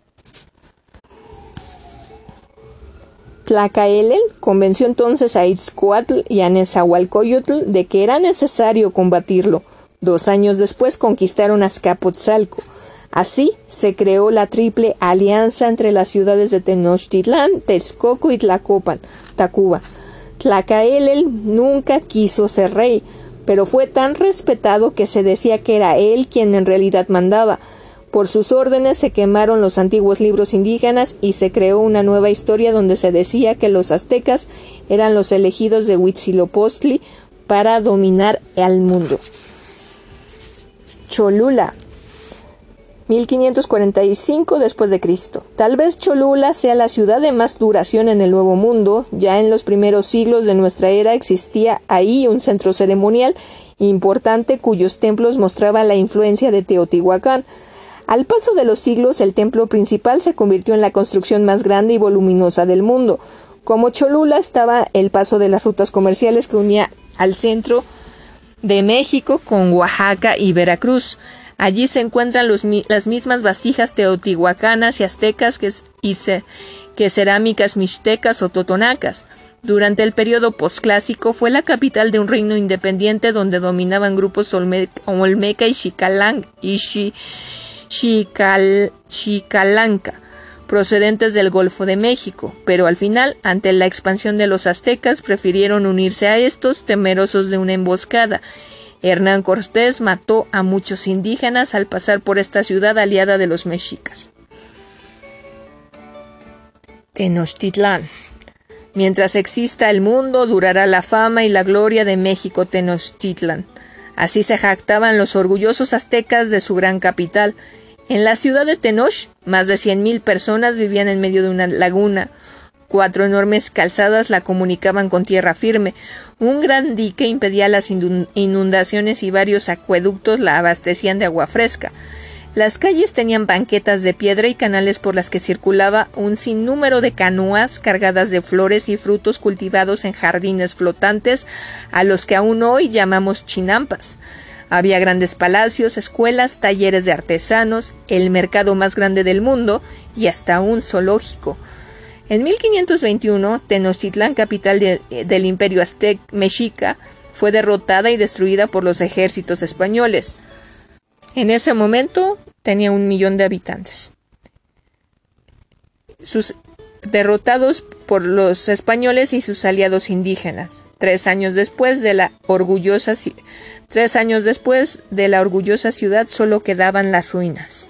Tlacaelel convenció entonces a Itzcoatl y a Nezahualcóyotl de que era necesario combatirlo. Dos años después conquistaron Azcapotzalco. Así se creó la triple alianza entre las ciudades de Tenochtitlán, Texcoco y Tlacopan, Tacuba. Tlacaelel nunca quiso ser rey, pero fue tan respetado que se decía que era él quien en realidad mandaba. Por sus órdenes se quemaron los antiguos libros indígenas y se creó una nueva historia donde se decía que los aztecas eran los elegidos de Huitzilopochtli para dominar al mundo. Cholula 1545 después de Cristo. Tal vez Cholula sea la ciudad de más duración en el Nuevo Mundo. Ya en los primeros siglos de nuestra era existía ahí un centro ceremonial importante cuyos templos mostraban la influencia de Teotihuacán. Al paso de los siglos, el templo principal se convirtió en la construcción más grande y voluminosa del mundo. Como Cholula estaba el paso de las rutas comerciales que unía al centro de México con Oaxaca y Veracruz. Allí se encuentran las mismas vasijas teotihuacanas y aztecas que, cerámicas mixtecas o totonacas. Durante el periodo posclásico fue la capital de un reino independiente donde dominaban grupos olmeca y xicalanca y Chicalanca, procedentes del Golfo de México, pero al final, ante la expansión de los aztecas, prefirieron unirse a estos, temerosos de una emboscada. Hernán Cortés mató a muchos indígenas al pasar por esta ciudad aliada de los mexicas. Tenochtitlán. Mientras exista el mundo, durará la fama y la gloria de México Tenochtitlan. Así se jactaban los orgullosos aztecas de su gran capital. En la ciudad de Tenoch, más de cien mil personas vivían en medio de una laguna. Cuatro enormes calzadas la comunicaban con tierra firme. Un gran dique impedía las inundaciones y varios acueductos la abastecían de agua fresca. Las calles tenían banquetas de piedra y canales por las que circulaba un sinnúmero de canoas cargadas de flores y frutos cultivados en jardines flotantes a los que aún hoy llamamos chinampas. Había grandes palacios, escuelas, talleres de artesanos, el mercado más grande del mundo y hasta un zoológico. En 1521, Tenochtitlán, capital del imperio aztec mexica, fue derrotada y destruida por los ejércitos españoles. En ese momento tenía un millón de habitantes. Sus derrotados por los españoles y sus aliados indígenas. Tres años después de la orgullosa tres años después de la orgullosa ciudad solo quedaban las ruinas.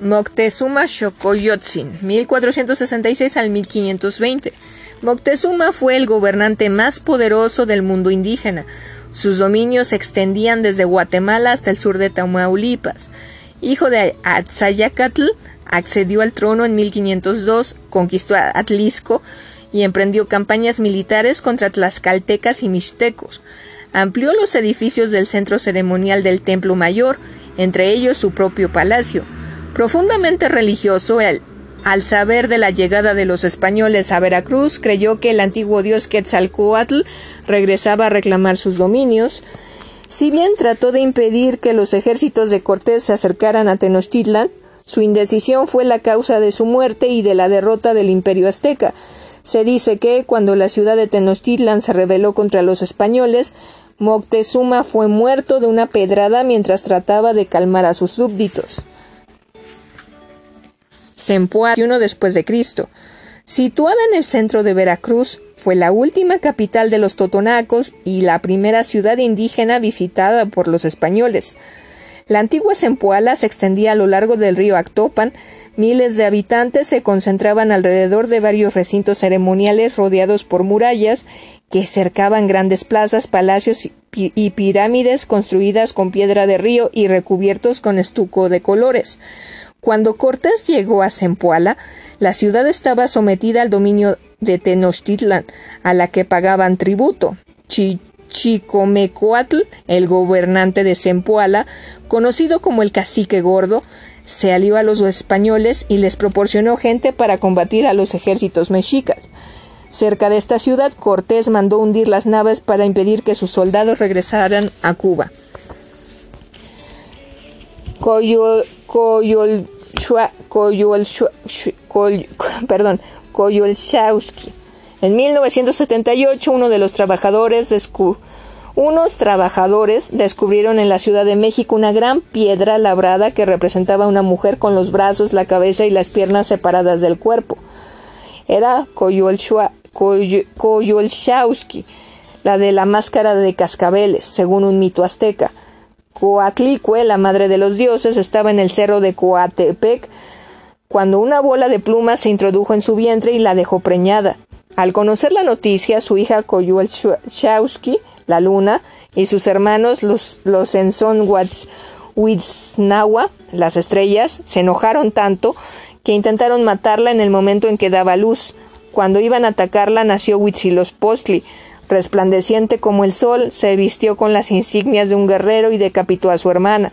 Moctezuma Xocoyotzin, 1466 al 1520. Moctezuma fue el gobernante más poderoso del mundo indígena. Sus dominios se extendían desde Guatemala hasta el sur de Tamaulipas. Hijo de Atzayacatl, accedió al trono en 1502, conquistó Atlisco y emprendió campañas militares contra tlaxcaltecas y mixtecos. Amplió los edificios del centro ceremonial del Templo Mayor, entre ellos su propio palacio. Profundamente religioso, él, al saber de la llegada de los españoles a Veracruz, creyó que el antiguo dios Quetzalcoatl regresaba a reclamar sus dominios. Si bien trató de impedir que los ejércitos de Cortés se acercaran a Tenochtitlan, su indecisión fue la causa de su muerte y de la derrota del imperio azteca. Se dice que, cuando la ciudad de Tenochtitlan se rebeló contra los españoles, Moctezuma fue muerto de una pedrada mientras trataba de calmar a sus súbditos. Zempoala después de Cristo. Situada en el centro de Veracruz, fue la última capital de los totonacos y la primera ciudad indígena visitada por los españoles. La antigua Zempoala se extendía a lo largo del río Actopan. Miles de habitantes se concentraban alrededor de varios recintos ceremoniales rodeados por murallas que cercaban grandes plazas, palacios y pirámides construidas con piedra de río y recubiertos con estuco de colores. Cuando Cortés llegó a Zempoala, la ciudad estaba sometida al dominio de Tenochtitlan, a la que pagaban tributo. Chicomecoatl, el gobernante de Zempoala, conocido como el cacique gordo, se alió a los españoles y les proporcionó gente para combatir a los ejércitos mexicas. Cerca de esta ciudad, Cortés mandó hundir las naves para impedir que sus soldados regresaran a Cuba. Coyol, <laughs> En 1978, uno de los trabajadores unos trabajadores descubrieron en la Ciudad de México una gran piedra labrada que representaba a una mujer con los brazos, la cabeza y las piernas separadas del cuerpo. Era Coyolxauhqui, la de la máscara de cascabeles, según un mito azteca. Coatlicue, la madre de los dioses, estaba en el cerro de Coatepec cuando una bola de plumas se introdujo en su vientre y la dejó preñada. Al conocer la noticia, su hija Coyolxauhqui, la luna, y sus hermanos, los, los las estrellas, se enojaron tanto que intentaron matarla en el momento en que daba luz. Cuando iban a atacarla nació Huitzilopochtli, resplandeciente como el sol, se vistió con las insignias de un guerrero y decapitó a su hermana.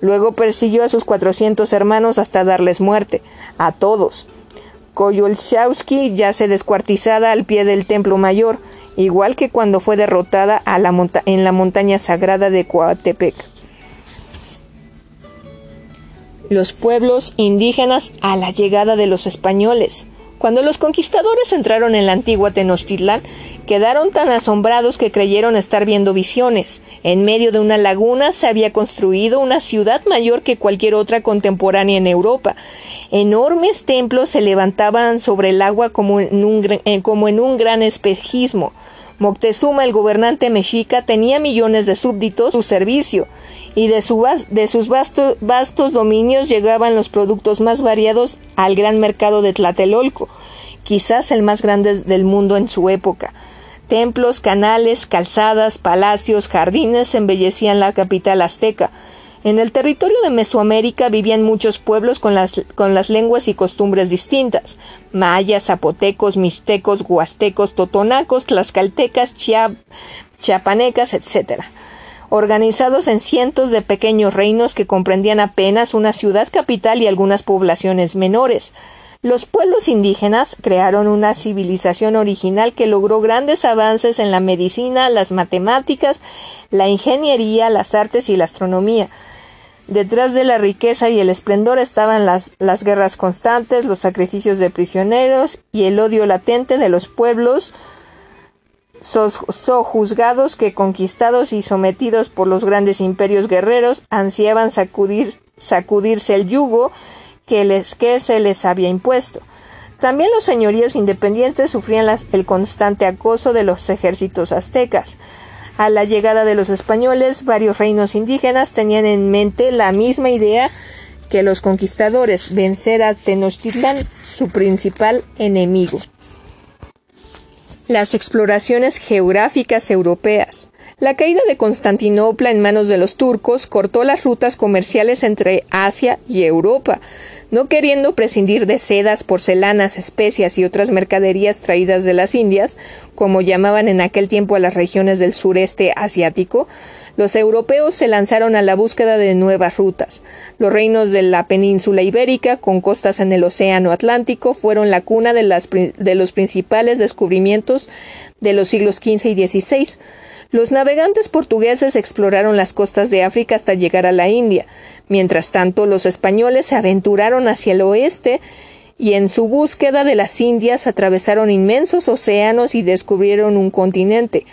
Luego persiguió a sus cuatrocientos hermanos hasta darles muerte, a todos. Koyolxauhqui yace descuartizada al pie del templo mayor, igual que cuando fue derrotada en la montaña sagrada de Coatepec. Los pueblos indígenas a la llegada de los españoles. Cuando los conquistadores entraron en la antigua Tenochtitlán, quedaron tan asombrados que creyeron estar viendo visiones. En medio de una laguna se había construido una ciudad mayor que cualquier otra contemporánea en Europa. Enormes templos se levantaban sobre el agua como en un, eh, como en un gran espejismo. Moctezuma, el gobernante mexica, tenía millones de súbditos a su servicio y de, sus vastos dominios llegaban los productos más variados al gran mercado de Tlatelolco, quizás el más grande del mundo en su época. Templos, canales, calzadas, palacios, jardines embellecían la capital azteca. En el territorio de Mesoamérica vivían muchos pueblos con las, con las lenguas y costumbres distintas: mayas, zapotecos, mixtecos, huastecos, totonacos, tlaxcaltecas, chiapanecas, etc organizados en cientos de pequeños reinos que comprendían apenas una ciudad capital y algunas poblaciones menores. Los pueblos indígenas crearon una civilización original que logró grandes avances en la medicina, las matemáticas, la ingeniería, las artes y la astronomía. Detrás de la riqueza y el esplendor estaban las, las guerras constantes, los sacrificios de prisioneros y el odio latente de los pueblos sojuzgados que conquistados y sometidos por los grandes imperios guerreros ansiaban sacudir, sacudirse el yugo que, les, que se les había impuesto. También los señoríos independientes sufrían el constante acoso de los ejércitos aztecas. A la llegada de los españoles, varios reinos indígenas tenían en mente la misma idea que los conquistadores, vencer a Tenochtitlan, su principal enemigo. Las exploraciones geográficas europeas. La caída de Constantinopla en manos de los turcos cortó las rutas comerciales entre Asia y Europa, no queriendo prescindir de sedas, porcelanas, especias y otras mercaderías traídas de las Indias, como llamaban en aquel tiempo a las regiones del sureste asiático, los europeos se lanzaron a la búsqueda de nuevas rutas. Los reinos de la península ibérica, con costas en el Océano Atlántico, fueron la cuna de, de los principales descubrimientos de los siglos XV y XVI. Los navegantes portugueses exploraron las costas de África hasta llegar a la India. Mientras tanto, los españoles se aventuraron hacia el oeste y en su búsqueda de las Indias atravesaron inmensos océanos y descubrieron un continente.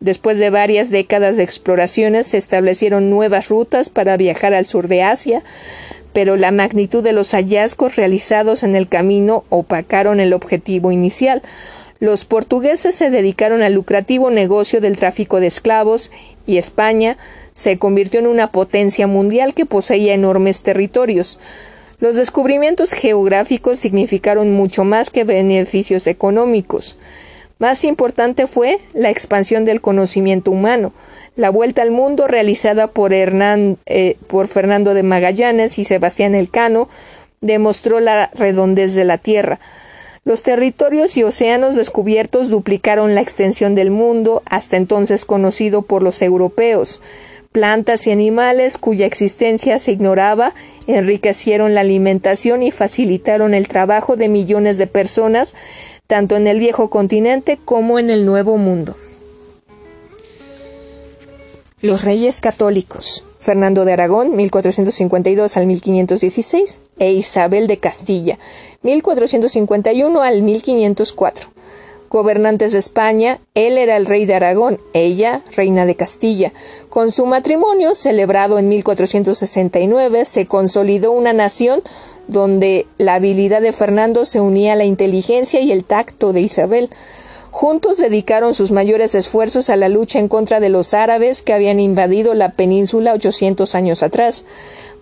Después de varias décadas de exploraciones se establecieron nuevas rutas para viajar al sur de Asia, pero la magnitud de los hallazgos realizados en el camino opacaron el objetivo inicial. Los portugueses se dedicaron al lucrativo negocio del tráfico de esclavos y España se convirtió en una potencia mundial que poseía enormes territorios. Los descubrimientos geográficos significaron mucho más que beneficios económicos. Más importante fue la expansión del conocimiento humano. La vuelta al mundo realizada por, eh, por Fernando de Magallanes y Sebastián Elcano demostró la redondez de la Tierra. Los territorios y océanos descubiertos duplicaron la extensión del mundo hasta entonces conocido por los europeos. Plantas y animales cuya existencia se ignoraba enriquecieron la alimentación y facilitaron el trabajo de millones de personas, tanto en el viejo continente como en el nuevo mundo. Los reyes católicos. Fernando de Aragón, 1452 al 1516, e Isabel de Castilla, 1451 al 1504. Gobernantes de España, él era el rey de Aragón, ella reina de Castilla. Con su matrimonio, celebrado en 1469, se consolidó una nación donde la habilidad de Fernando se unía a la inteligencia y el tacto de Isabel. Juntos dedicaron sus mayores esfuerzos a la lucha en contra de los árabes que habían invadido la península 800 años atrás,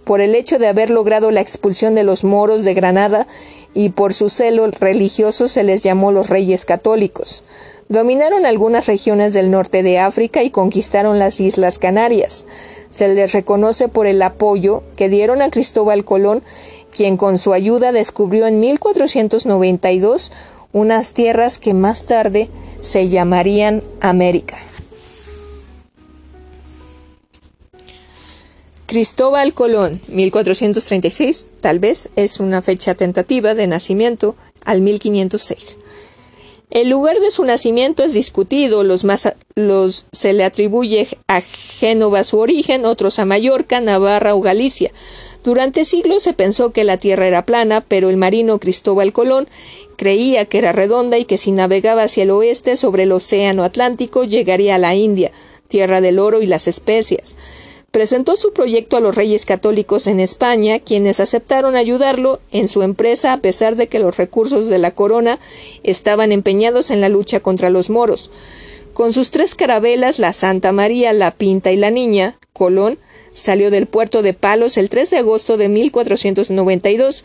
por el hecho de haber logrado la expulsión de los moros de Granada y por su celo religioso se les llamó los reyes católicos. Dominaron algunas regiones del norte de África y conquistaron las Islas Canarias. Se les reconoce por el apoyo que dieron a Cristóbal Colón, quien con su ayuda descubrió en 1492 unas tierras que más tarde se llamarían América. Cristóbal Colón, 1436, tal vez es una fecha tentativa de nacimiento al 1506. El lugar de su nacimiento es discutido, los más los se le atribuye a Génova su origen, otros a Mallorca, Navarra o Galicia. Durante siglos se pensó que la Tierra era plana, pero el marino Cristóbal Colón Creía que era redonda y que si navegaba hacia el oeste sobre el Océano Atlántico llegaría a la India, tierra del oro y las especias. Presentó su proyecto a los reyes católicos en España, quienes aceptaron ayudarlo en su empresa a pesar de que los recursos de la corona estaban empeñados en la lucha contra los moros. Con sus tres carabelas, la Santa María, la Pinta y la Niña, Colón salió del puerto de Palos el 3 de agosto de 1492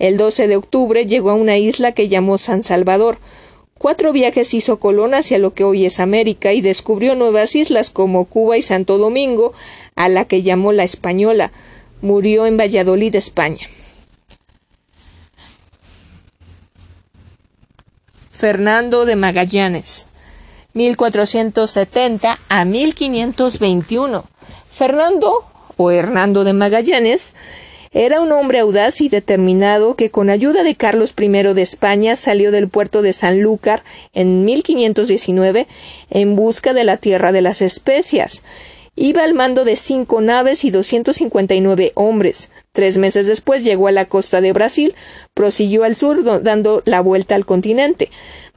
el 12 de octubre llegó a una isla que llamó San Salvador. Cuatro viajes hizo Colón hacia lo que hoy es América y descubrió nuevas islas como Cuba y Santo Domingo, a la que llamó la Española. Murió en Valladolid, España. Fernando de Magallanes 1470 a 1521. Fernando o Hernando de Magallanes era un hombre audaz y determinado que con ayuda de Carlos I de España salió del puerto de Sanlúcar en 1519 en busca de la tierra de las especias. Iba al mando de cinco naves y 259 hombres. Tres meses después llegó a la costa de Brasil, prosiguió al sur dando la vuelta al continente.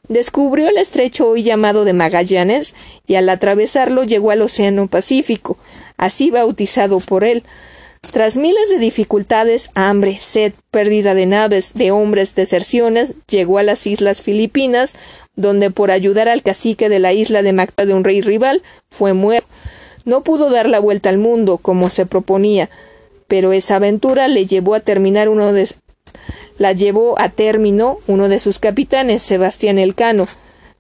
Descubrió el estrecho hoy llamado de Magallanes y al atravesarlo llegó al Océano Pacífico, así bautizado por él. Tras miles de dificultades, hambre, sed, pérdida de naves, de hombres, deserciones, llegó a las islas Filipinas, donde por ayudar al cacique de la isla de Macta de un rey rival, fue muerto. No pudo dar la vuelta al mundo como se proponía, pero esa aventura le llevó a terminar uno de la llevó a término uno de sus capitanes, Sebastián Elcano,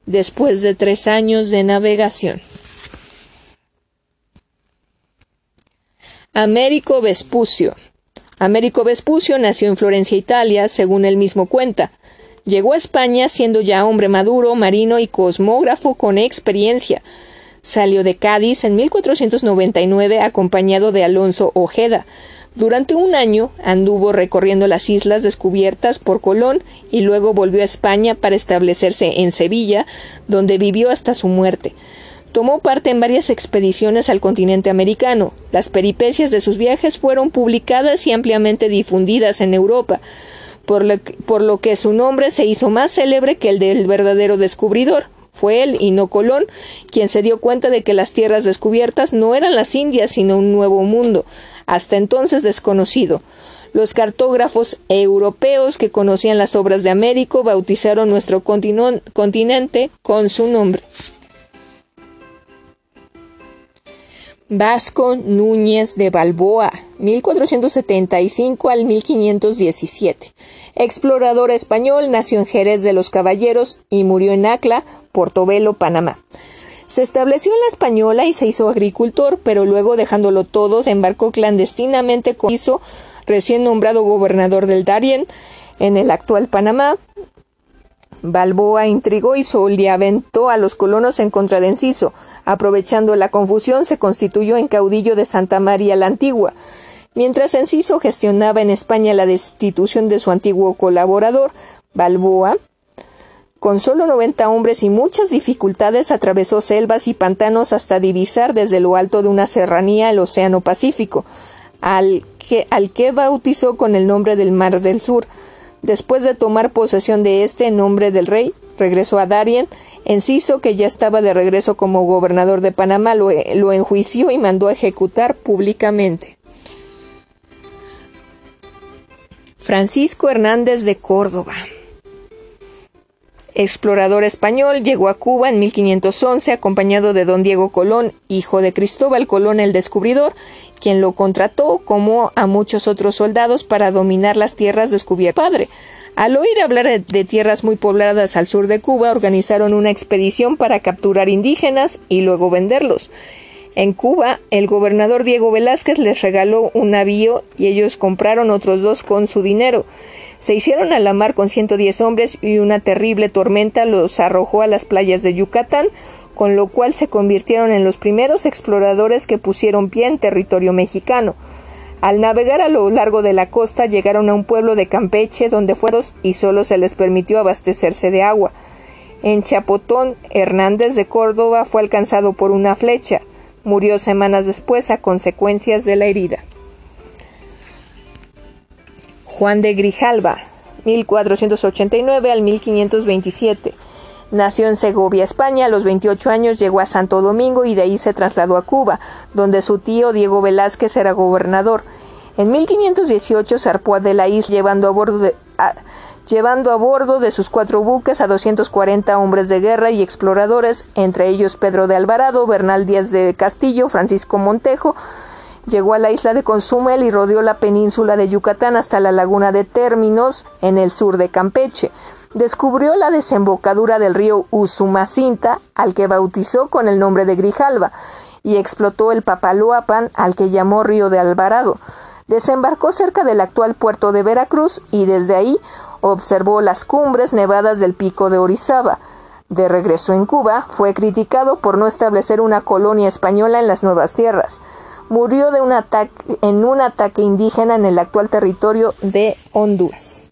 después de tres años de navegación. Américo Vespucio. Américo Vespucio nació en Florencia, Italia, según él mismo cuenta. Llegó a España siendo ya hombre maduro, marino y cosmógrafo con experiencia. Salió de Cádiz en 1499 acompañado de Alonso Ojeda. Durante un año anduvo recorriendo las islas descubiertas por Colón y luego volvió a España para establecerse en Sevilla, donde vivió hasta su muerte. Tomó parte en varias expediciones al continente americano. Las peripecias de sus viajes fueron publicadas y ampliamente difundidas en Europa, por lo, que, su nombre se hizo más célebre que el del verdadero descubridor. Fue él y no Colón quien se dio cuenta de que las tierras descubiertas no eran las Indias, sino un nuevo mundo, hasta entonces desconocido. Los cartógrafos europeos que conocían las obras de Américo bautizaron nuestro continente con su nombre. Vasco Núñez de Balboa, 1475 al 1517. Explorador español, nació en Jerez de los Caballeros y murió en Acla, Portobelo, Panamá. Se estableció en la Española y se hizo agricultor, pero luego dejándolo todo se embarcó clandestinamente con hizo recién nombrado gobernador del Darién en el actual Panamá, Balboa intrigó y soliaventó a los colonos en contra de Enciso. Aprovechando la confusión, se constituyó en caudillo de Santa María la Antigua. Mientras Enciso gestionaba en España la destitución de su antiguo colaborador, Balboa, con solo 90 hombres y muchas dificultades, atravesó selvas y pantanos hasta divisar desde lo alto de una serranía el Océano Pacífico, al que, al que bautizó con el nombre del Mar del Sur. Después de tomar posesión de este en nombre del rey, regresó a Darien. Enciso, que ya estaba de regreso como gobernador de Panamá, lo, lo enjuició y mandó a ejecutar públicamente. Francisco Hernández de Córdoba. Explorador español, llegó a Cuba en 1511 acompañado de don Diego Colón, hijo de Cristóbal Colón el descubridor, quien lo contrató como a muchos otros soldados para dominar las tierras descubiertas. Padre, al oír hablar de tierras muy pobladas al sur de Cuba, organizaron una expedición para capturar indígenas y luego venderlos. En Cuba, el gobernador Diego Velázquez les regaló un navío y ellos compraron otros dos con su dinero. Se hicieron a la mar con 110 hombres y una terrible tormenta los arrojó a las playas de Yucatán, con lo cual se convirtieron en los primeros exploradores que pusieron pie en territorio mexicano. Al navegar a lo largo de la costa llegaron a un pueblo de Campeche donde fueron y solo se les permitió abastecerse de agua. En Chapotón, Hernández de Córdoba fue alcanzado por una flecha. Murió semanas después a consecuencias de la herida. Juan de Grijalva, 1489 al 1527. Nació en Segovia, España. A los 28 años llegó a Santo Domingo y de ahí se trasladó a Cuba, donde su tío Diego Velázquez era gobernador. En 1518 zarpó de la isla llevando a bordo de, llevando a bordo de sus cuatro buques a 240 hombres de guerra y exploradores, entre ellos Pedro de Alvarado, Bernal Díaz de Castillo, Francisco Montejo, Llegó a la isla de Consumel y rodeó la península de Yucatán hasta la laguna de Términos, en el sur de Campeche. Descubrió la desembocadura del río Usumacinta, al que bautizó con el nombre de Grijalva, y explotó el Papaloapan, al que llamó Río de Alvarado. Desembarcó cerca del actual puerto de Veracruz y desde ahí observó las cumbres nevadas del pico de Orizaba. De regreso en Cuba, fue criticado por no establecer una colonia española en las nuevas tierras murió de un ataque, en un ataque indígena en el actual territorio de Honduras.